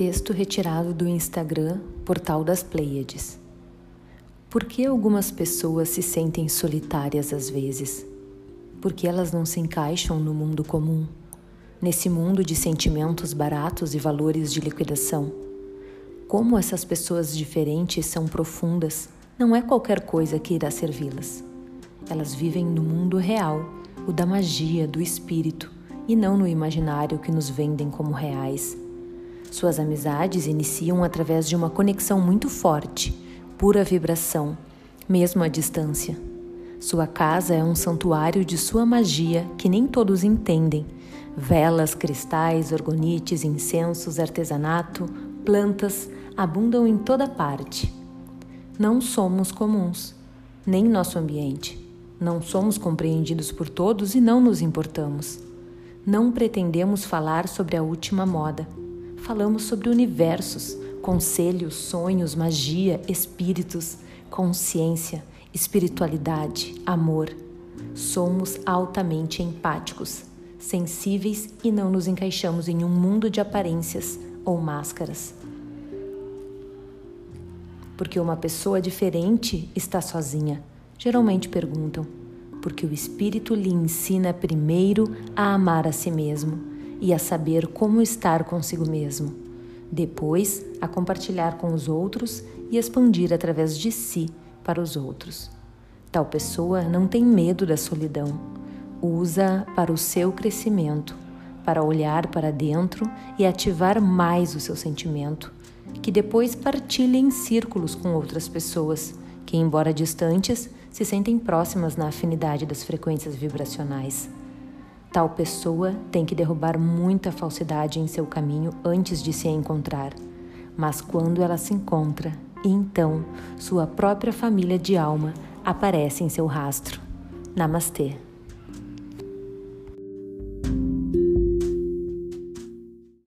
Texto retirado do Instagram Portal das Pleiades. Por que algumas pessoas se sentem solitárias às vezes? Porque elas não se encaixam no mundo comum, nesse mundo de sentimentos baratos e valores de liquidação. Como essas pessoas diferentes são profundas, não é qualquer coisa que irá servi-las. Elas vivem no mundo real, o da magia, do espírito, e não no imaginário que nos vendem como reais suas amizades iniciam através de uma conexão muito forte, pura vibração, mesmo à distância. Sua casa é um santuário de sua magia que nem todos entendem. Velas, cristais, orgonites, incensos, artesanato, plantas abundam em toda parte. Não somos comuns, nem nosso ambiente. Não somos compreendidos por todos e não nos importamos. Não pretendemos falar sobre a última moda falamos sobre universos, conselhos, sonhos, magia, espíritos, consciência, espiritualidade, amor. Somos altamente empáticos, sensíveis e não nos encaixamos em um mundo de aparências ou máscaras. Porque uma pessoa diferente está sozinha? Geralmente perguntam, porque o Espírito lhe ensina primeiro a amar a si mesmo e a saber como estar consigo mesmo. Depois, a compartilhar com os outros e expandir através de si para os outros. Tal pessoa não tem medo da solidão, usa para o seu crescimento, para olhar para dentro e ativar mais o seu sentimento, que depois partilha em círculos com outras pessoas que, embora distantes, se sentem próximas na afinidade das frequências vibracionais. Tal pessoa tem que derrubar muita falsidade em seu caminho antes de se encontrar. Mas quando ela se encontra, então sua própria família de alma aparece em seu rastro. Namastê.